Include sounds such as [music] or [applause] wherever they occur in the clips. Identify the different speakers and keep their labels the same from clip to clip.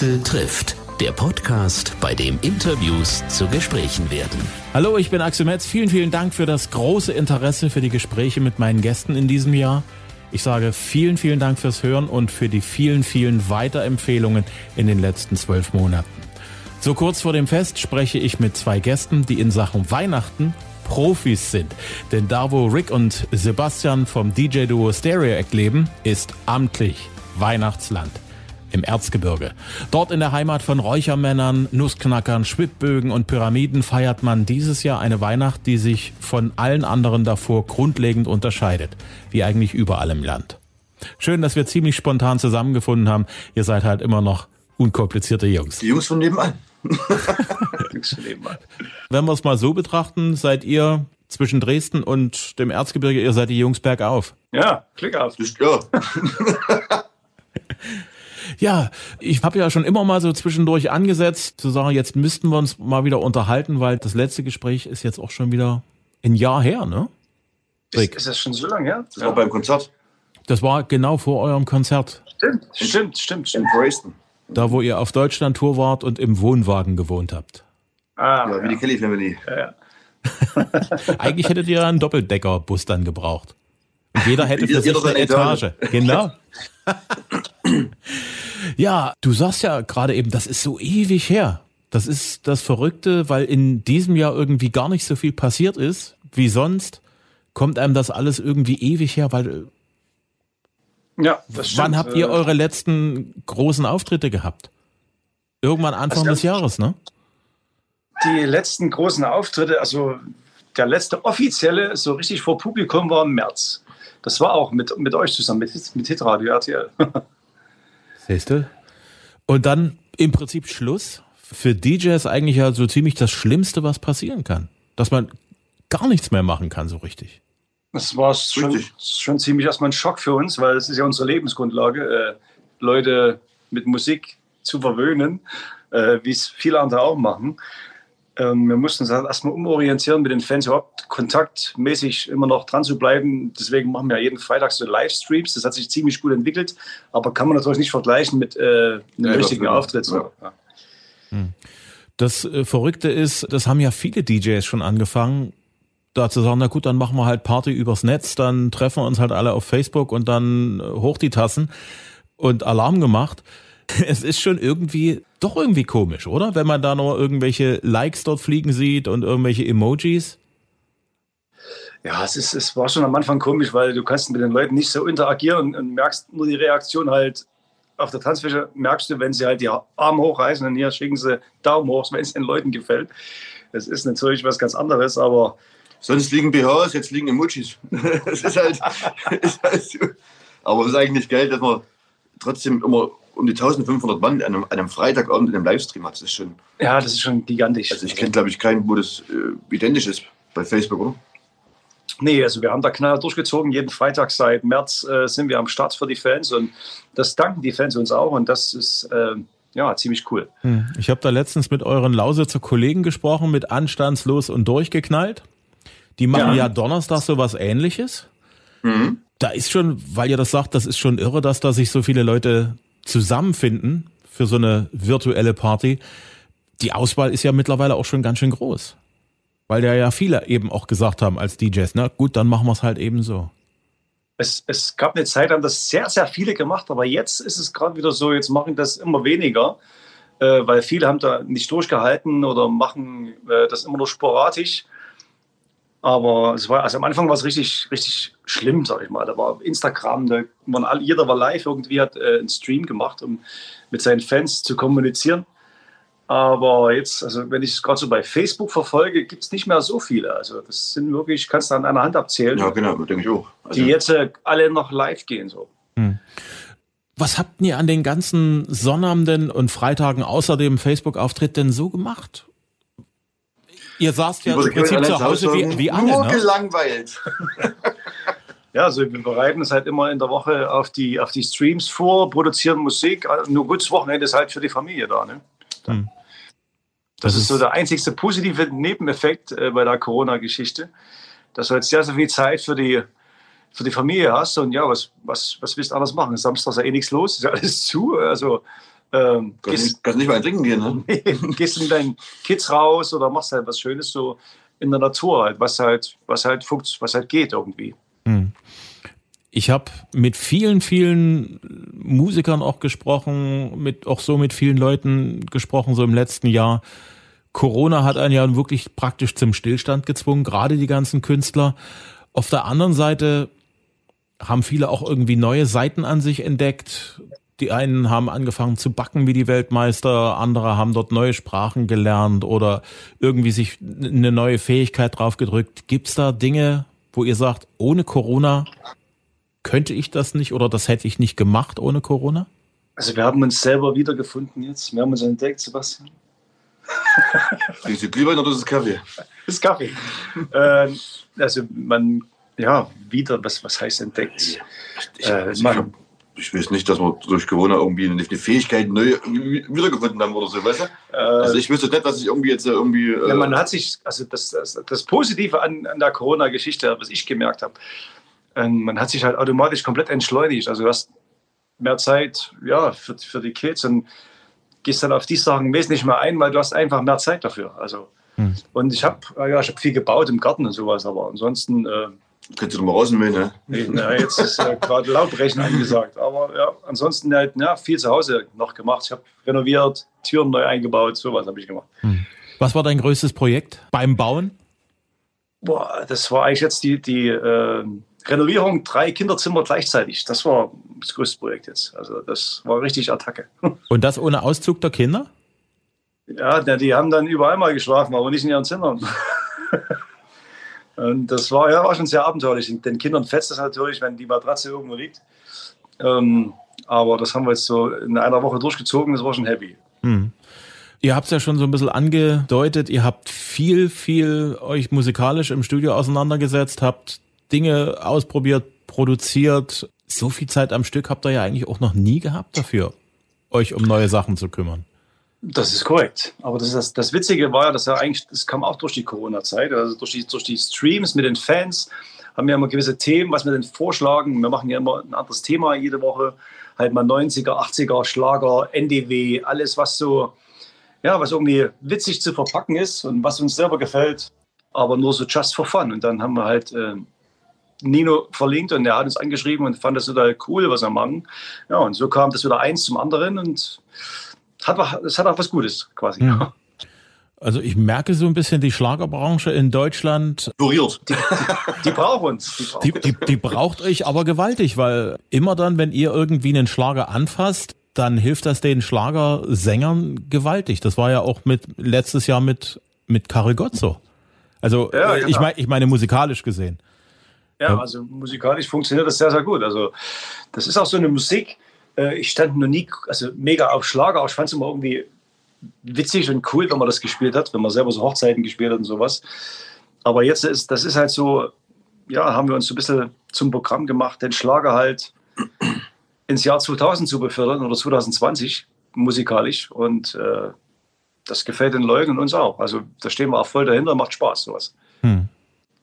Speaker 1: Axel trifft. Der Podcast, bei dem Interviews zu Gesprächen werden.
Speaker 2: Hallo, ich bin Axel Metz. Vielen, vielen Dank für das große Interesse für die Gespräche mit meinen Gästen in diesem Jahr. Ich sage vielen, vielen Dank fürs Hören und für die vielen, vielen Weiterempfehlungen in den letzten zwölf Monaten. So kurz vor dem Fest spreche ich mit zwei Gästen, die in Sachen Weihnachten Profis sind. Denn da, wo Rick und Sebastian vom DJ-Duo Stereo Act leben, ist amtlich Weihnachtsland im Erzgebirge. Dort in der Heimat von Räuchermännern, Nussknackern, Schwibbögen und Pyramiden feiert man dieses Jahr eine Weihnacht, die sich von allen anderen davor grundlegend unterscheidet, wie eigentlich überall im Land. Schön, dass wir ziemlich spontan zusammengefunden haben. Ihr seid halt immer noch unkomplizierte Jungs.
Speaker 3: Die Jungs von nebenan. [laughs]
Speaker 2: Wenn wir es mal so betrachten, seid ihr zwischen Dresden und dem Erzgebirge, ihr seid die Jungs bergauf.
Speaker 4: Ja, Klick auf.
Speaker 3: Das, ja. [laughs]
Speaker 2: Ja, ich habe ja schon immer mal so zwischendurch angesetzt, zu sagen, jetzt müssten wir uns mal wieder unterhalten, weil das letzte Gespräch ist jetzt auch schon wieder ein Jahr her, ne?
Speaker 4: Ist, ist das schon so lange her?
Speaker 3: Das war beim Konzert
Speaker 2: Das war genau vor eurem Konzert.
Speaker 4: Stimmt, stimmt, stimmt,
Speaker 3: in
Speaker 4: stimmt.
Speaker 3: Dresden.
Speaker 2: Da, wo ihr auf Deutschland-Tour wart und im Wohnwagen gewohnt habt.
Speaker 4: Ah,
Speaker 3: Ja, wie die Kelly Family.
Speaker 4: ja. [laughs] [laughs]
Speaker 2: Eigentlich hättet ihr einen Doppeldeckerbus dann gebraucht. Und jeder hätte für
Speaker 3: Jeder
Speaker 2: sich
Speaker 3: seine
Speaker 2: eine Etage.
Speaker 3: Etage.
Speaker 2: Genau. ja, du sagst ja gerade eben, das ist so ewig her. Das ist das Verrückte, weil in diesem Jahr irgendwie gar nicht so viel passiert ist wie sonst. Kommt einem das alles irgendwie ewig her, weil
Speaker 4: ja das stimmt.
Speaker 2: wann habt ihr
Speaker 4: Äh,
Speaker 2: eure letzten großen Auftritte gehabt? Irgendwann Anfang
Speaker 4: Also
Speaker 2: des Jahres, ne?
Speaker 4: Die letzten großen Auftritte, also der letzte offizielle, so richtig vor Publikum war im März. Das war auch mit, mit euch zusammen, mit, Hit- mit Hitradio RTL. [laughs]
Speaker 2: Siehst du? Und dann im Prinzip Schluss. Für DJs eigentlich ja so ziemlich das Schlimmste, was passieren kann. Dass man gar nichts mehr machen kann, so richtig.
Speaker 4: Das war schon,
Speaker 3: Richtig.
Speaker 4: schon ziemlich erstmal ein Schock für uns, weil es ist ja unsere Lebensgrundlage, äh, Leute mit Musik zu verwöhnen, äh, wie es viele andere auch machen. Ähm, wir mussten uns halt erstmal umorientieren, mit den Fans überhaupt kontaktmäßig immer noch dran zu bleiben. Deswegen machen wir jeden Freitag so Livestreams. Das hat sich ziemlich gut entwickelt, aber kann man natürlich nicht vergleichen mit äh, einem
Speaker 3: Ja,
Speaker 4: richtigen
Speaker 3: das-
Speaker 4: Auftritt. So. Ja.
Speaker 2: Das äh, Verrückte ist, das haben ja viele DJs schon angefangen, da zu sagen, na gut, dann machen wir halt Party übers Netz, dann treffen wir uns halt alle auf Facebook und dann äh, hoch die Tassen und Alarm gemacht. [laughs] Es ist schon irgendwie, doch irgendwie komisch, oder? Wenn man da noch irgendwelche Likes dort fliegen sieht und irgendwelche Emojis.
Speaker 4: Ja, es, ist, es war schon am Anfang komisch, weil du kannst mit den Leuten nicht so interagieren und, merkst nur die Reaktion halt auf der Tanzfläche, merkst du, wenn sie halt die Arme hochreißen und hier schicken sie Daumen hoch, wenn es den Leuten gefällt. Das ist natürlich was ganz anderes, aber
Speaker 3: Sonst liegen BHs, jetzt liegen Emojis. [laughs] das ist halt, [laughs] ist halt so. Aber es ist eigentlich geil, dass man trotzdem immer um die 1500 Mann an einem, an einem Freitagabend in einem Livestream hat. Das ist schon,
Speaker 4: ja, das ist schon gigantisch.
Speaker 3: also ich kenne glaube ich keinen, wo das äh, identisch ist bei Facebook, oder?
Speaker 4: Nee, also wir haben da knaller durchgezogen. Jeden Freitag seit März äh, sind wir am Start für die Fans und das danken die Fans uns auch und das ist äh, ja ziemlich cool.
Speaker 2: Hm. Ich habe da letztens mit euren Lausitzer Kollegen gesprochen, mit Anstandslos und Durchgeknallt. Die machen ja,
Speaker 4: Ja.
Speaker 2: Donnerstag so was ähnliches.
Speaker 3: Mhm.
Speaker 2: Da ist schon, weil ihr das sagt, das ist schon irre, dass da sich so viele Leute zusammenfinden für so eine virtuelle Party. Die Auswahl ist ja mittlerweile auch schon ganz schön groß. Weil da ja viele eben auch gesagt haben als DJs, na gut, dann machen wir es halt eben so.
Speaker 4: Es, es gab eine Zeit, haben das sehr, sehr viele gemacht, aber jetzt ist es gerade wieder so, jetzt machen das immer weniger, äh, weil viele haben da nicht durchgehalten oder machen äh, das immer nur sporadisch. Aber es war, also am Anfang war es richtig, richtig schlimm, sag ich mal. Da war Instagram, da waren alle, jeder war live, irgendwie hat äh, einen Stream gemacht, um mit seinen Fans zu kommunizieren. Aber jetzt, also wenn ich es gerade so bei Facebook verfolge, gibt es nicht mehr so viele. Also das sind wirklich, kannst du an einer Hand abzählen,
Speaker 3: Ja, genau, denke ich auch. Also,
Speaker 4: die jetzt äh, alle noch live gehen. So.
Speaker 2: Was habt ihr an den ganzen Sonnabenden und Freitagen außer dem Facebook-Auftritt denn so gemacht? Ihr saßt ja im Prinzip zu Hause wie, wie alle,
Speaker 3: Nur
Speaker 2: ne?
Speaker 3: gelangweilt. [laughs]
Speaker 4: Ja, also wir bereiten es halt immer in der Woche auf die, auf die Streams vor, produzieren Musik. Also Nur gutes Wochenende ist halt für die Familie da. Ne?
Speaker 2: Hm.
Speaker 4: Das, ist so der einzigste positive Nebeneffekt äh, bei der Corona-Geschichte, dass du jetzt sehr, sehr viel Zeit für die, für die Familie hast. Und ja, was, was, was willst du anders machen? Samstag ist ja eh nichts los, ist ja alles zu. Also Ähm,
Speaker 3: Kannst
Speaker 4: gehst,
Speaker 3: nicht, kannst nicht mal trinken gehen, ne? [laughs]
Speaker 4: gehst mit deinen Kids raus oder machst halt was Schönes so in der Natur halt, was halt, was halt funkt, was halt geht irgendwie.
Speaker 2: Hm. Ich habe mit vielen, vielen Musikern auch gesprochen, mit auch so mit vielen Leuten gesprochen, so im letzten Jahr. Corona hat einen ja wirklich praktisch zum Stillstand gezwungen, gerade die ganzen Künstler. Auf der anderen Seite haben viele auch irgendwie neue Seiten an sich entdeckt. Die einen haben angefangen zu backen wie die Weltmeister, andere haben dort neue Sprachen gelernt oder irgendwie sich eine neue Fähigkeit drauf gedrückt. Gibt's da Dinge, wo ihr sagt, ohne Corona könnte ich das nicht oder das hätte ich nicht gemacht ohne Corona?
Speaker 4: Also wir haben uns selber wiedergefunden jetzt. Wir haben uns entdeckt, Sebastian. [laughs]
Speaker 3: Trinkst du Glühwein oder ist es Kaffee?
Speaker 4: Das ist Kaffee. ähm, also man, ja, wieder, was, was heißt entdeckt?
Speaker 3: Ich,
Speaker 4: Äh,
Speaker 3: ich,
Speaker 4: man-
Speaker 3: hab, ich weiß nicht, dass wir durch Corona irgendwie eine, eine Fähigkeit neu wiedergefunden haben oder so, weißt du?
Speaker 4: Äh,
Speaker 3: Also ich wüsste nicht, dass ich irgendwie jetzt äh, irgendwie. Äh,
Speaker 4: Ja, man hat sich, also das, das, das Positive an, an der Corona-Geschichte, was ich gemerkt habe, ähm, man hat sich halt automatisch komplett entschleunigt. Also du hast mehr Zeit ja, für, für die Kids und gehst dann auf die Sachen wesentlich mehr ein, weil du hast einfach mehr Zeit dafür. Also,
Speaker 2: Hm.
Speaker 4: Und ich habe ja, ich hab viel gebaut im Garten und sowas, aber ansonsten, äh,
Speaker 3: Könntest du noch mal rausnehmen, ne?
Speaker 4: nee, na, jetzt ist äh, gerade Laubrechen angesagt. Aber ja, ansonsten halt ja, viel zu Hause noch gemacht. Ich habe renoviert, Türen neu eingebaut, sowas habe ich gemacht.
Speaker 2: Was war dein größtes Projekt beim Bauen?
Speaker 4: Boah, das war eigentlich jetzt die, die äh, Renovierung drei Kinderzimmer gleichzeitig. Das war das größte Projekt jetzt. Also das war richtig Attacke. [laughs]
Speaker 2: Und das ohne Auszug der Kinder?
Speaker 4: Ja, na, die haben dann überall mal geschlafen, aber nicht in ihren Zimmern. [laughs] Und das war ja war schon sehr abenteuerlich. Den Kindern fetzt es natürlich, wenn die Matratze irgendwo liegt. Ähm, aber das haben wir jetzt so in einer Woche durchgezogen, das war schon happy.
Speaker 2: Hm. Ihr habt es ja schon so ein bisschen angedeutet, ihr habt viel, viel euch musikalisch im Studio auseinandergesetzt, habt Dinge ausprobiert, produziert. So viel Zeit am Stück habt ihr ja eigentlich auch noch nie gehabt dafür, euch um neue Sachen zu kümmern.
Speaker 4: Das ist korrekt. Aber das, das, das Witzige war ja, dass ja eigentlich, das kam auch durch die Corona-Zeit, also durch die, durch die Streams mit den Fans, haben wir immer gewisse Themen, was wir denn vorschlagen. Wir machen ja immer ein anderes Thema jede Woche. Halt mal 90er, 80er, Schlager, NDW, alles, was so, ja, was irgendwie witzig zu verpacken ist und was uns selber gefällt, aber nur so just for fun. Und dann haben wir halt äh, Nino verlinkt und er hat uns angeschrieben und fand das total cool, was wir machen. Ja, und so kam das wieder eins zum anderen und hat, es hat auch was Gutes quasi.
Speaker 2: Ja. [laughs] Also ich merke so ein bisschen die Schlagerbranche in Deutschland,
Speaker 3: Floriert.
Speaker 4: Die brauchen uns. Die brauchen
Speaker 2: die,
Speaker 4: uns.
Speaker 2: die, die braucht euch aber gewaltig, weil immer dann, wenn ihr irgendwie einen Schlager anfasst, dann hilft das den Schlagersängern gewaltig. Das war ja auch mit letztes Jahr mit mit Carigozzo. Also
Speaker 4: Ja,
Speaker 2: äh,
Speaker 4: genau.
Speaker 2: ich meine, ich meine musikalisch gesehen.
Speaker 4: Ja, also musikalisch funktioniert das sehr, sehr gut. Also das ist auch so eine Musik. Äh, Ich stand noch nie, also mega auf Schlager, aber ich fand es immer irgendwie witzig und cool, wenn man das gespielt hat, wenn man selber so Hochzeiten gespielt hat und sowas. Aber jetzt ist, das ist halt so, ja, haben wir uns so ein bisschen zum Programm gemacht, den Schlager halt ins Jahr 2000 zu befördern oder 2020 musikalisch und äh, das gefällt den Leuten und uns auch. Also da stehen wir auch voll dahinter, macht Spaß sowas.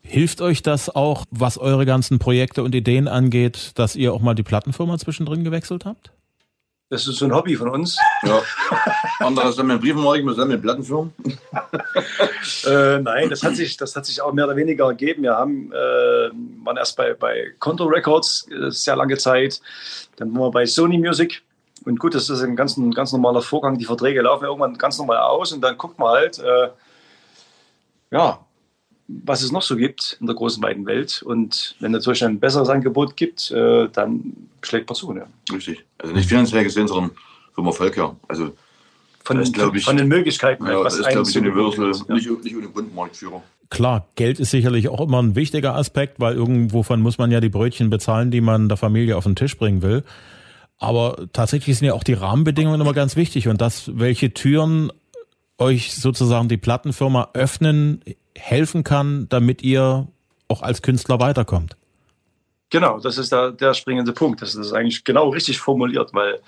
Speaker 2: Hilft euch das auch, was eure ganzen Projekte und Ideen angeht, dass ihr auch mal die Plattenfirma zwischendrin gewechselt habt?
Speaker 4: Das ist so ein Hobby von uns.
Speaker 3: Ja. Andere sammeln Briefmarken, wir sammeln Plattenfirmen. [laughs]
Speaker 4: Äh, nein, das hat, sich, das hat sich auch mehr oder weniger ergeben. Wir haben, äh, waren erst bei, bei Conto Records äh, sehr lange Zeit. Dann waren wir bei Sony Music. Und gut, das ist ein ganz, ein ganz normaler Vorgang. Die Verträge laufen irgendwann ganz normal aus und dann guckt man halt, äh, ja, was es noch so gibt in der großen weiten Welt. Und wenn natürlich ein besseres Angebot gibt, äh, dann schlägt man zu. Ne?
Speaker 3: Richtig. Also nicht finanziell gesehen, sondern vom Erfolg her. Also
Speaker 4: Von,
Speaker 3: glaub ich-
Speaker 4: von den Möglichkeiten,
Speaker 3: ja, das
Speaker 4: was
Speaker 3: ist, glaube ich, Universal
Speaker 4: ja.
Speaker 3: nicht, nicht ohne Grund Marktführer.
Speaker 2: Klar, Geld ist sicherlich auch immer ein wichtiger Aspekt, weil irgendwovon muss man ja die Brötchen bezahlen, die man der Familie auf den Tisch bringen will. Aber tatsächlich sind ja auch die Rahmenbedingungen immer ganz wichtig und das, welche Türen euch sozusagen die Plattenfirma öffnen, helfen kann, damit ihr auch als Künstler weiterkommt.
Speaker 4: Genau, das ist der, der springende Punkt. Das ist eigentlich genau richtig formuliert, weil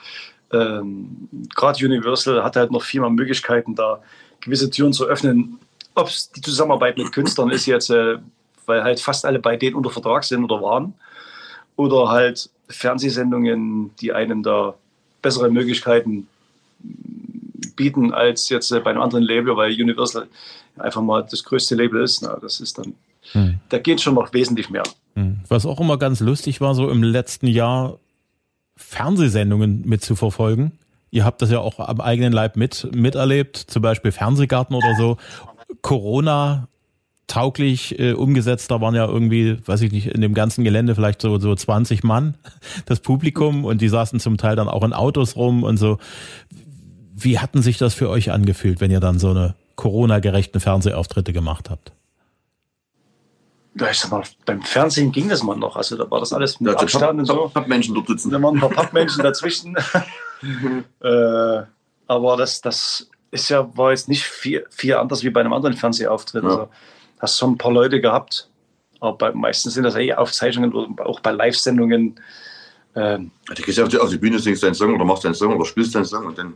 Speaker 4: ähm, gerade Universal hat halt noch viel mehr Möglichkeiten, da gewisse Türen zu öffnen. Ob es die Zusammenarbeit mit Künstlern ist jetzt, äh, weil halt fast alle bei denen unter Vertrag sind oder waren, oder halt Fernsehsendungen, die einem da bessere Möglichkeiten bieten als jetzt äh, bei einem anderen Label, weil Universal einfach mal das größte Label ist. Na, das ist dann, hm. da geht schon noch wesentlich mehr.
Speaker 2: Hm. Was auch immer ganz lustig war, so im letzten Jahr Fernsehsendungen mitzuverfolgen. Ihr habt das ja auch am eigenen Leib mit, miterlebt, zum Beispiel Fernsehgarten oder so. Corona tauglich äh, umgesetzt. Da waren ja irgendwie, weiß ich nicht, in dem ganzen Gelände vielleicht so, so 20 Mann, [laughs] das Publikum, und die saßen zum Teil dann auch in Autos rum und so. Wie hatten sich das für euch angefühlt, wenn ihr dann so eine Corona-gerechten Fernsehauftritte gemacht habt?
Speaker 4: Ja, ich sag mal, beim Fernsehen ging das mal noch. Also da war das alles mit
Speaker 3: ja, Abstand und so. Pappmenschen dort sitzen.
Speaker 4: Da waren ein paar Pappmenschen dazwischen. [laughs] äh, aber das, das ist ja, war jetzt nicht viel, viel anders wie bei einem anderen Fernsehauftritt. Ja. Also, hast schon ein paar Leute gehabt. Aber bei, meistens sind das eh Aufzeichnungen oder auch bei Live-Sendungen.
Speaker 3: Ähm, du gehst auf die, auf die Bühne, singst deinen Song oder machst deinen Song oder spielst deinen Song und dann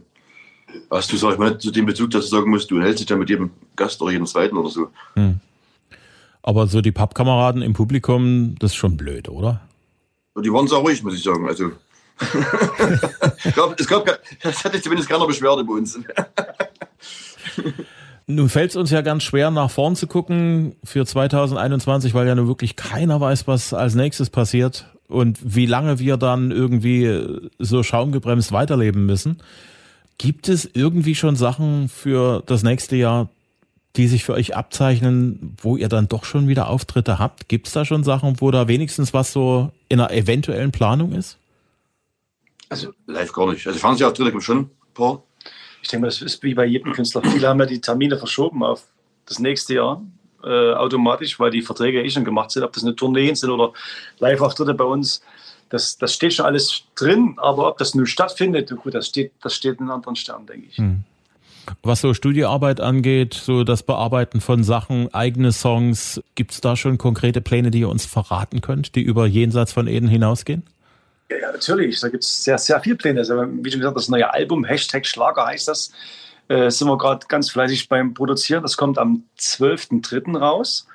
Speaker 3: hast du, sag ich mal, zu dem Bezug, dass du sagen musst, du hältst dich dann mit jedem Gast oder jedem zweiten oder so. Hm.
Speaker 2: Aber so die Pappkameraden im Publikum, das ist schon blöd, oder?
Speaker 3: Die waren sehr ruhig, muss ich sagen. Also, [laughs] ich glaub, es gab, das hatte zumindest keiner Beschwerde bei uns. [laughs]
Speaker 2: Nun fällt es uns ja ganz schwer, nach vorn zu gucken für 2021, weil ja nun wirklich keiner weiß, was als nächstes passiert und wie lange wir dann irgendwie so schaumgebremst weiterleben müssen. Gibt es irgendwie schon Sachen für das nächste Jahr, die sich für euch abzeichnen, wo ihr dann doch schon wieder Auftritte habt? Gibt es da schon Sachen, wo da wenigstens was so in einer eventuellen Planung ist?
Speaker 3: Also live gar nicht. Also Fernsehauftritte gibt es schon ein paar
Speaker 4: ich denke mal, das ist wie bei jedem Künstler. Viele haben ja die Termine verschoben auf das nächste Jahr äh, automatisch, weil die Verträge eh schon gemacht sind, ob das eine Tourneen sind oder Live-Auftritte bei uns. Das, das steht schon alles drin, aber ob das nun stattfindet, gut, das steht, das steht in anderen Sternen, denke ich. Hm.
Speaker 2: Was so Studioarbeit angeht, so das Bearbeiten von Sachen, eigene Songs, gibt es da schon konkrete Pläne, die ihr uns verraten könnt, die über jenseits von Eden hinausgehen?
Speaker 4: Ja, natürlich. Da gibt es sehr, sehr viele Pläne. Also, wie schon gesagt, das neue Album, Hashtag Schlager heißt das, äh, sind wir gerade ganz fleißig beim Produzieren. Das kommt am 12.03. raus.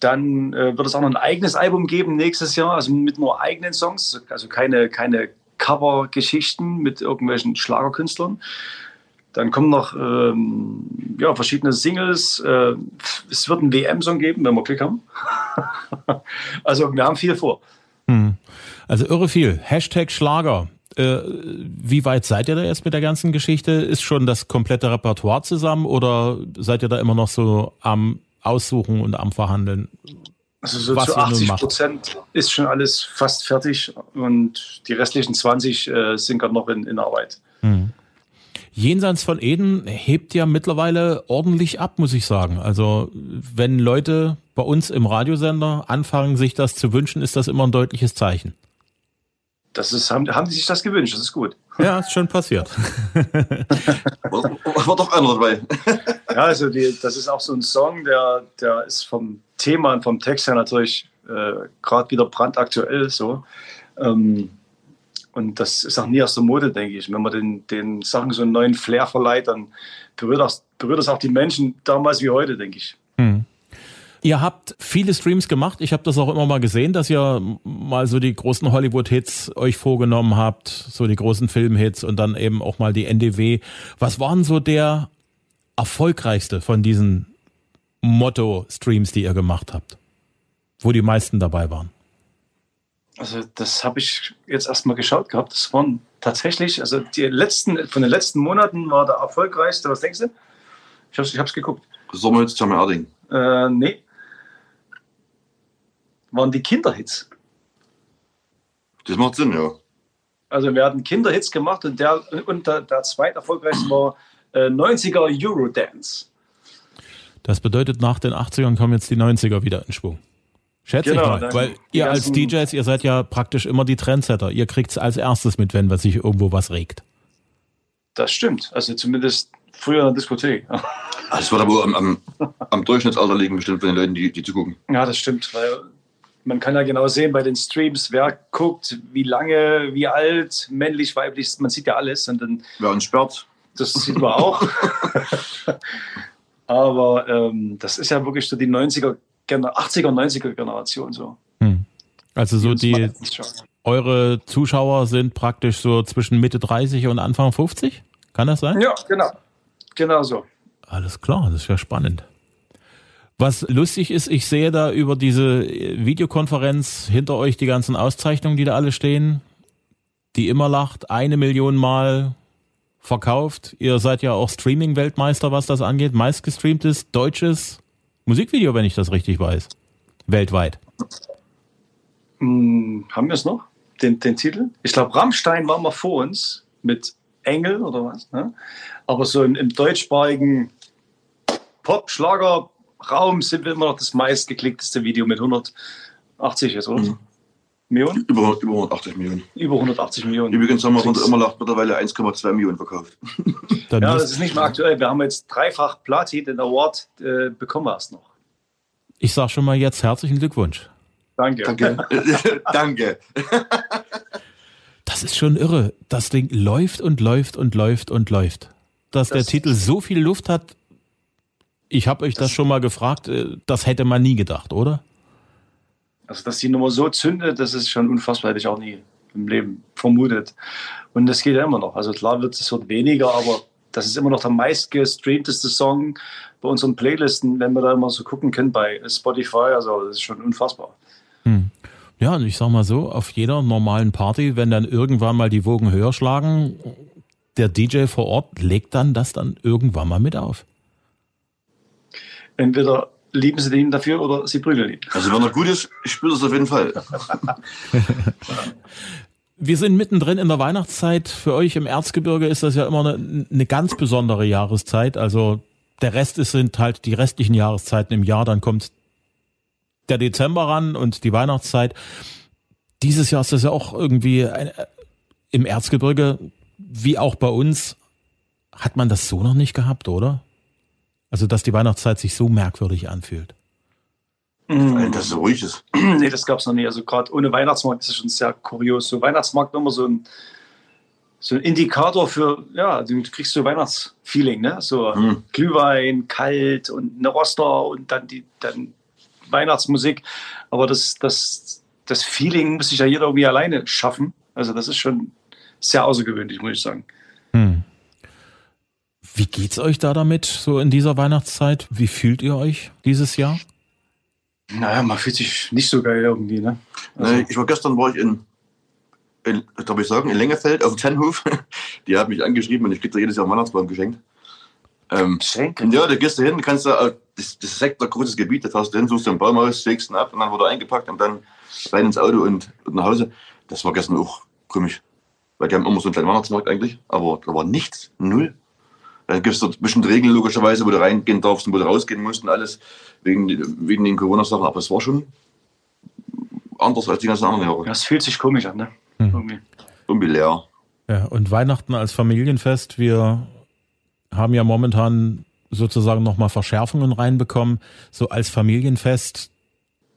Speaker 4: Dann äh, wird es auch noch ein eigenes Album geben nächstes Jahr, also mit nur eigenen Songs, also keine, keine Cover-Geschichten mit irgendwelchen Schlagerkünstlern. Dann kommen noch ähm, ja, verschiedene Singles. Äh, es wird einen WM-Song geben, wenn wir Glück haben. [laughs] also wir haben viel vor.
Speaker 2: Hm. Also irre viel. Hashtag Schlager. Äh, wie weit seid ihr da jetzt mit der ganzen Geschichte? Ist schon das komplette Repertoire zusammen oder seid ihr da immer noch so am Aussuchen und am Verhandeln?
Speaker 4: Also so zu 80 Prozent ist schon alles fast fertig und die restlichen 20 äh, sind gerade noch in, in Arbeit. Hm.
Speaker 2: Jenseits von Eden hebt ja mittlerweile ordentlich ab, muss ich sagen. Also wenn Leute bei uns im Radiosender anfangen, sich das zu wünschen, ist das immer ein deutliches Zeichen.
Speaker 4: Das ist, haben, haben die sich das gewünscht, das ist gut.
Speaker 2: Ja, ist schon passiert. [laughs]
Speaker 3: war, war doch einer dabei. [laughs]
Speaker 4: ja, also die, das ist auch so ein Song, der, der ist vom Thema und vom Text her natürlich äh, gerade wieder brandaktuell so. Ähm, und das ist auch nie aus der Mode, denke ich. Wenn man den, den Sachen so einen neuen Flair verleiht, dann berührt das, berührt das auch die Menschen damals wie heute, denke ich.
Speaker 2: Ihr habt viele Streams gemacht. Ich habe das auch immer mal gesehen, dass ihr mal so die großen Hollywood-Hits euch vorgenommen habt, so die großen Film-Hits und dann eben auch mal die NDW. Was waren so der erfolgreichste von diesen Motto-Streams, die ihr gemacht habt? Wo die meisten dabei waren?
Speaker 4: Also das habe ich jetzt erstmal geschaut gehabt. Das waren tatsächlich, also die letzten, von den letzten Monaten war der erfolgreichste, was denkst du? Ich habe es geguckt.
Speaker 3: Sommerhits Jammer Erding.
Speaker 4: Äh, nee, waren die Kinderhits.
Speaker 3: Das macht Sinn, ja.
Speaker 4: Also wir hatten Kinderhits gemacht und der, und der, der zweiterfolgreichste war äh, 90er Eurodance.
Speaker 2: Das bedeutet, nach den 80ern kommen jetzt die 90er wieder in Schwung. Schätze genau, ich mal. Weil ihr als DJs, ihr seid ja praktisch immer die Trendsetter. Ihr kriegt es als erstes mit, wenn sich irgendwo was regt.
Speaker 4: Das stimmt. Also zumindest früher in der Diskothek. [laughs]
Speaker 3: Also es wird aber am, am, am Durchschnittsalter liegen, bestimmt von den Leuten, die, die zugucken.
Speaker 4: Ja, das stimmt, weil man kann ja genau sehen bei den Streams, wer guckt, wie lange, wie alt, männlich, weiblich, man sieht ja alles. Und dann,
Speaker 3: wer uns sperrt.
Speaker 4: Das sieht man auch. [laughs] Aber ähm, das ist ja wirklich so die 90er, 80er, 90er Generation so. Hm.
Speaker 2: Also so die, eure Zuschauer sind praktisch so zwischen Mitte 30 und Anfang 50? Kann das sein?
Speaker 4: Ja, genau. Genau so.
Speaker 2: Alles klar, das ist ja spannend. Was lustig ist, ich sehe da über diese Videokonferenz hinter euch die ganzen Auszeichnungen, die da alle stehen. Die immer lacht, eine Million Mal verkauft. Ihr seid ja auch Streaming-Weltmeister, was das angeht. Meistgestreamtes deutsches Musikvideo, wenn ich das richtig weiß. Weltweit.
Speaker 4: Hm, haben wir es noch? Den, den Titel? Ich glaube, Rammstein war mal vor uns mit Engel oder was. Ne? Aber so im, im deutschsprachigen Pop-Schlager-Raum sind wir immer noch das meistgeklickteste Video mit 180 jetzt, oder? Mhm.
Speaker 3: Millionen? Über, über 180 Millionen.
Speaker 4: Über 180 Millionen.
Speaker 3: Übrigens haben wir unter Immerlacht mittlerweile 1,2 Millionen verkauft. [laughs]
Speaker 4: ja, das ist nicht mehr aktuell. Wir haben jetzt dreifach Platin, den Award äh, bekommen wir erst noch.
Speaker 2: Ich sage schon mal jetzt herzlichen Glückwunsch.
Speaker 4: Danke.
Speaker 3: Danke. [laughs] Danke.
Speaker 2: Das ist schon irre. Das Ding läuft und läuft und läuft und läuft. Dass das der Titel so viel Luft hat, ich habe euch das, das schon mal gefragt, äh, das hätte man nie gedacht, oder?
Speaker 4: Also, dass die Nummer so zündet, das ist schon unfassbar, hätte ich auch nie im Leben vermutet. Und das geht ja immer noch. Also klar wird es wird weniger, aber das ist immer noch der meistgestreamteste Song bei unseren Playlisten, wenn wir da immer so gucken können bei Spotify. Also das ist schon unfassbar.
Speaker 2: Hm. Ja, und ich sag mal so, auf jeder normalen Party, wenn dann irgendwann mal die Wogen höher schlagen, der DJ vor Ort legt dann das dann irgendwann mal mit auf.
Speaker 4: Entweder lieben sie ihn dafür oder sie prügeln ihn.
Speaker 3: Also wenn er gut ist, spürt es auf jeden Fall. [laughs]
Speaker 2: Wir sind mittendrin in der Weihnachtszeit. Für euch im Erzgebirge ist das ja immer eine, eine ganz besondere Jahreszeit. Also der Rest ist, sind halt die restlichen Jahreszeiten im Jahr. Dann kommt der Dezember ran und die Weihnachtszeit. Dieses Jahr ist das ja auch irgendwie ein, im Erzgebirge, wie auch bei uns, hat man das so noch nicht gehabt, oder? Also, dass die Weihnachtszeit sich so merkwürdig anfühlt.
Speaker 3: Mhm. Dass es so ruhig ist. [clears throat]
Speaker 4: nee, das gab es noch nie. Also, gerade ohne Weihnachtsmarkt ist es schon sehr kurios. So, Weihnachtsmarkt immer so ein, so ein Indikator für, ja, du kriegst so Weihnachtsfeeling, ne? So mhm. Glühwein, kalt und eine Roster und dann die dann Weihnachtsmusik. Aber das, das, das Feeling muss sich ja jeder irgendwie alleine schaffen. Also, das ist schon sehr außergewöhnlich, muss ich sagen. Mhm.
Speaker 2: Wie geht's euch da damit, so in dieser Weihnachtszeit? Wie fühlt ihr euch dieses Jahr?
Speaker 4: Naja, man fühlt sich nicht so geil irgendwie, ne?
Speaker 3: Also nee, ich war gestern war ich in, in darf ich sagen, in Lengefeld auf dem Tennhof. [laughs] Die hat mich angeschrieben und ich krieg da jedes Jahr einen Weihnachtsbaum geschenkt. Ähm, Geschenke? Ja, da gehst du hin, kannst du, äh, das, das ist echt ein großes Gebiet, da fährst du hin, suchst du einen Baum aus, sägst ihn ab und dann wurde er eingepackt und dann rein ins Auto und, und nach Hause. Das war gestern auch komisch. Weil die haben immer so einen kleinen Weihnachtsmarkt eigentlich, aber da war nichts, null. Dann gibt es dort bestimmte Regeln logischerweise, wo du reingehen darfst und wo du rausgehen musst und alles, wegen, wegen den Corona-Sachen. Aber es war schon anders als die ganzen anderen Jahre.
Speaker 4: Ja, es fühlt sich komisch an, ne?
Speaker 3: Mhm. Irgendwie. Irgendwie leer.
Speaker 2: Ja, und Weihnachten als Familienfest, wir haben ja momentan sozusagen nochmal Verschärfungen reinbekommen. So als Familienfest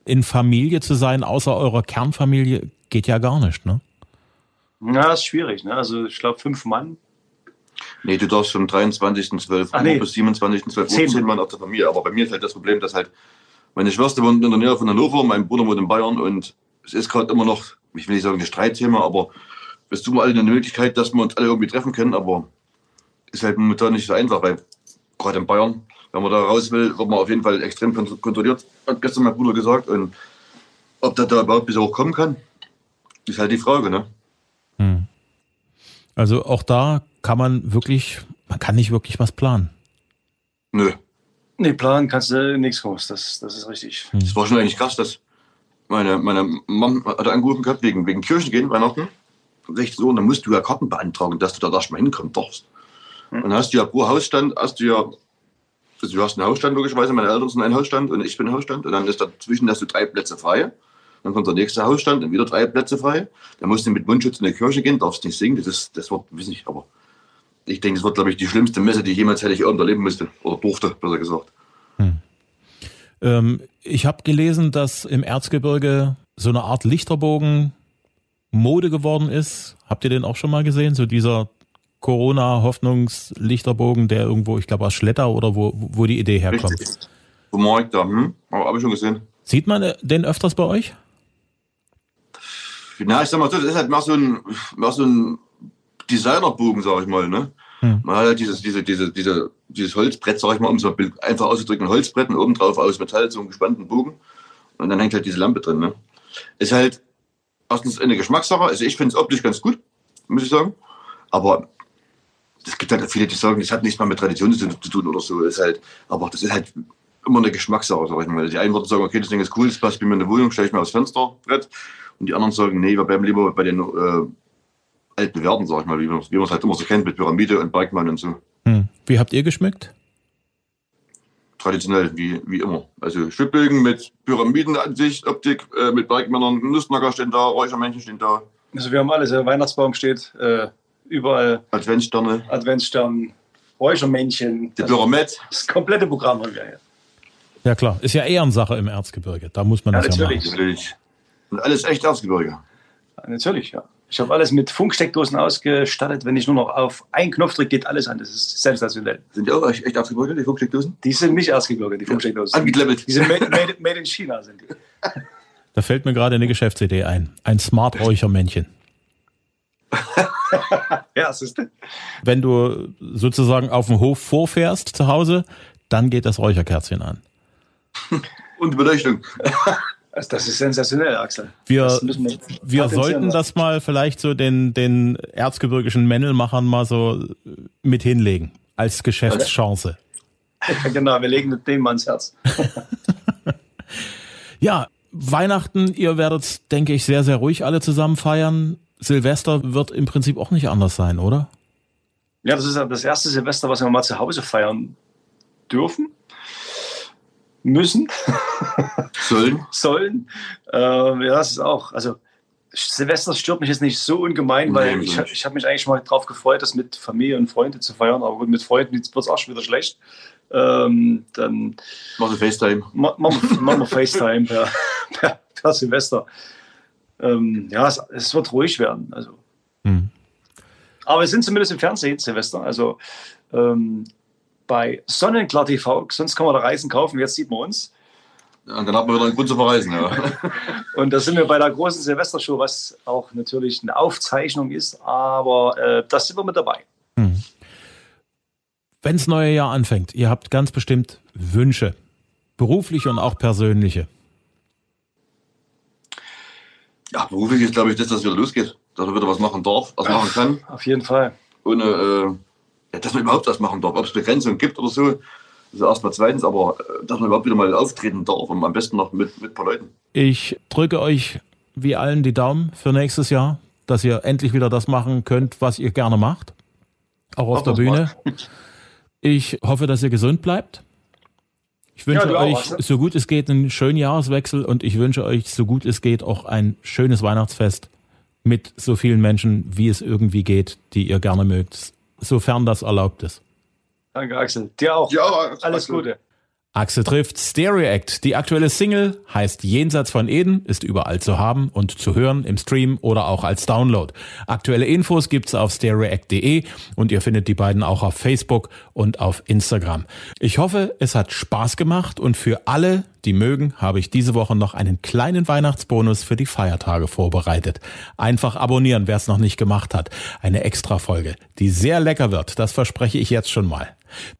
Speaker 2: in Familie zu sein, außer eurer Kernfamilie, geht ja gar nicht, ne?
Speaker 4: Ja, ist schwierig, ne? Also ich glaube, fünf Mann
Speaker 3: Nee, du darfst vom 23.12. Uhr nee. bis 27.12. Uhr zehn Mann aus der Familie. Aber bei mir ist halt das Problem, dass halt meine Schwester wohnt in der Nähe von Hannover, mein Bruder wohnt in Bayern und es ist gerade immer noch, ich will nicht sagen ein Streitthema, aber es tut mir alle eine Möglichkeit, dass wir uns alle irgendwie treffen können, aber ist halt momentan nicht so einfach, weil gerade in Bayern, wenn man da raus will, wird man auf jeden Fall extrem kontrolliert, hat gestern mein Bruder gesagt. Und ob das da überhaupt bis hoch kommen kann, ist halt die Frage, ne?
Speaker 2: Also auch da kann man wirklich, man kann nicht wirklich was planen.
Speaker 3: Nö.
Speaker 4: Nee, planen kannst du nichts groß, das, das ist richtig.
Speaker 3: Hm. Das war schon eigentlich krass, dass meine, meine Mom hat angerufen gehabt wegen, wegen Kirchengehen, Weihnachten, 16 Uhr, und dann musst du ja Karten beantragen, dass du da erstmal hinkommen darfst. Hm. Und dann hast du ja pro Hausstand, hast du ja, also du hast einen Hausstand logischerweise, meine Eltern sind ein Hausstand und ich bin ein Hausstand, und dann ist dazwischen hast du drei Plätze frei. Dann kommt der nächste Hausstand, dann wieder drei Plätze frei. Dann musst du mit Mundschutz in die Kirche gehen, darfst nicht singen. Das ist, das wird, weiß nicht, aber ich denke, das wird, glaube ich, die schlimmste Messe, die ich jemals hätte ich irgendwo erleben müsste. Oder durfte, besser gesagt. Hm.
Speaker 2: Ähm, ich habe gelesen, dass im Erzgebirge so eine Art Lichterbogen Mode geworden ist. Habt ihr den auch schon mal gesehen? So dieser Corona-Hoffnungslichterbogen, der irgendwo, ich glaube aus Schletter oder wo, wo die Idee herkommt. Richtig.
Speaker 3: Vom Markt da, hm? Habe ich schon gesehen.
Speaker 2: Sieht man den öfters bei euch?
Speaker 3: Na, ich sag mal so, das ist halt mehr so ein, mehr so ein Designerbogen, sag ich mal, ne? Hm. Man hat halt dieses, diese, diese, diese, dieses Holzbrett, sag ich mal, um so einfach auszudrücken, ein Holzbrett und oben drauf aus Metall so einen gespannten Bogen. Und dann hängt halt diese Lampe drin. Ne? Ist halt erstens eine Geschmackssache. Also ich finde es optisch ganz gut, muss ich sagen. Aber es gibt halt viele, die sagen, das hat nichts mal mit Tradition zu tun oder so. Ist halt, aber das ist halt immer eine Geschmackssache, sag ich mal. Die einen würden sagen, okay, das Ding ist cool, das passt bei mir in der Wohnung, stelle ich mir aufs Fensterbrett. Und die anderen sagen, nee, wir bleiben lieber bei den äh, alten Werten, sag ich mal, wie man es halt immer so kennt, mit Pyramide und Bergmann und so.
Speaker 2: Hm. Wie habt ihr geschmückt?
Speaker 3: Traditionell, wie, wie immer. Also Schwibbögen mit Pyramidenansicht, Optik, äh, mit Bergmännern, Nussknacker stehen da, Räuchermännchen stehen da.
Speaker 4: Also wir haben alles, der Weihnachtsbaum steht äh, überall.
Speaker 3: Adventssterne.
Speaker 4: Adventsstern, Räuchermännchen.
Speaker 3: Die also, Pyramid.
Speaker 4: Das komplette Programm haben wir hier.
Speaker 2: Ja klar, ist ja Ehrensache im Erzgebirge. Da muss man ja, das
Speaker 3: natürlich.
Speaker 2: ja
Speaker 3: machen. Natürlich. Und alles echt Erzgebirge.
Speaker 4: Natürlich, ja. Ich habe alles mit Funksteckdosen ausgestattet. Wenn ich nur noch auf einen Knopf drücke, geht alles an. Das ist sensationell.
Speaker 3: Sind die auch echt Erzgebirge, die Funksteckdosen?
Speaker 4: Die sind nicht Erzgebirge, die Funksteckdosen.
Speaker 3: Angeklemmelt.
Speaker 4: Die sind made, made, made in China. Sind die.
Speaker 2: Da fällt mir gerade eine Geschäftsidee ein. Ein Smart-Räuchermännchen. [laughs]
Speaker 4: ja, das ist
Speaker 2: Wenn du sozusagen auf dem Hof vorfährst zu Hause, dann geht das Räucherkerzchen an.
Speaker 3: Und Beleuchtung. [laughs]
Speaker 4: Also das ist sensationell, Axel.
Speaker 2: Wir, wir, wir sollten das mal vielleicht so den, den erzgebirgischen Männelmachern mal so mit hinlegen. Als Geschäftschance. [laughs]
Speaker 4: Genau, wir legen dem mal ins Herz. [laughs]
Speaker 2: ja, Weihnachten, ihr werdet, denke ich, sehr, sehr ruhig alle zusammen feiern. Silvester wird im Prinzip auch nicht anders sein, oder?
Speaker 4: Ja, das ist das erste Silvester, was wir mal zu Hause feiern dürfen müssen. [laughs]
Speaker 3: Sollen.
Speaker 4: Sollen. Ähm, ja, das ist auch, also Silvester stört mich jetzt nicht so ungemein, weil nee, ich, ich habe mich eigentlich mal darauf gefreut, das mit Familie und Freunden zu feiern. Aber gut, mit Freunden wird es auch schon wieder schlecht. Ähm, dann
Speaker 3: machen wir FaceTime.
Speaker 4: Ma, machen, machen wir FaceTime per, [laughs] per, per Silvester. Ähm, ja, es, es, wird ruhig werden. Also. Hm. Aber wir sind zumindest im Fernsehen, Silvester. Also ähm, bei Sonnenklar TV, sonst kann man da Reisen kaufen, jetzt sieht man uns.
Speaker 3: Ja, und dann hat man wieder einen Grund zu verreisen. Ja. [laughs]
Speaker 4: und da sind wir bei der großen Silvestershow, was auch natürlich eine Aufzeichnung ist, aber äh, das sind wir mit dabei. Hm.
Speaker 2: Wenn das neue Jahr anfängt, ihr habt ganz bestimmt Wünsche, berufliche und auch persönliche.
Speaker 3: Ja, beruflich ist, glaube ich, das, dass wieder losgeht, dass man wieder was machen darf, was machen kann.
Speaker 4: Auf jeden Fall.
Speaker 3: Ohne äh, dass man überhaupt was machen darf. Ob es Begrenzungen gibt oder so, das ist erstmal zweitens, aber äh, dass man überhaupt wieder mal auftreten darf und am besten noch mit, mit ein paar Leuten.
Speaker 2: Ich drücke euch wie allen die Daumen für nächstes Jahr, dass ihr endlich wieder das machen könnt, was ihr gerne macht. Auch auf Ach, der Bühne. Macht. [laughs] Ich hoffe, dass ihr gesund bleibt. Ich wünsche ja, euch, auch, so gut es geht, einen schönen Jahreswechsel und ich wünsche euch, so gut es geht, auch ein schönes Weihnachtsfest mit so vielen Menschen, wie es irgendwie geht, die ihr gerne mögt sofern das erlaubt ist.
Speaker 4: Danke, Axel. Dir auch. Ja, Alles Axel. Gute.
Speaker 2: Axel trifft Stereo Act. Die aktuelle Single heißt Jenseits von Eden, ist überall zu haben und zu hören im Stream oder auch als Download. Aktuelle Infos gibt's auf stereoact.de und ihr findet die beiden auch auf Facebook und auf Instagram. Ich hoffe, es hat Spaß gemacht und für alle, die mögen, habe ich diese Woche noch einen kleinen Weihnachtsbonus für die Feiertage vorbereitet. Einfach abonnieren, wer es noch nicht gemacht hat. Eine Extra-Folge, die sehr lecker wird, das verspreche ich jetzt schon mal.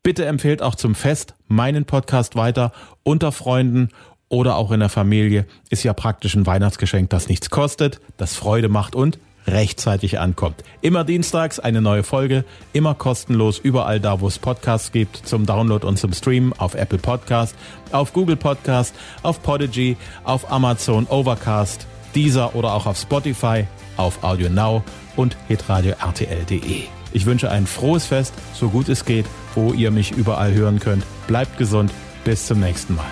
Speaker 2: Bitte empfehlt auch zum Fest meinen Podcast weiter unter Freunden oder auch in der Familie. Ist ja praktisch ein Weihnachtsgeschenk, das nichts kostet, das Freude macht und rechtzeitig ankommt. Immer dienstags eine neue Folge, immer kostenlos überall da, wo es Podcasts gibt, zum Download und zum Stream auf Apple Podcast, auf Google Podcast, auf Podigy, auf Amazon Overcast, Deezer oder auch auf Spotify, auf Audio Now und hitradio rtl.de. Ich wünsche ein frohes Fest, so gut es geht, wo ihr mich überall hören könnt. Bleibt gesund, bis zum nächsten Mal.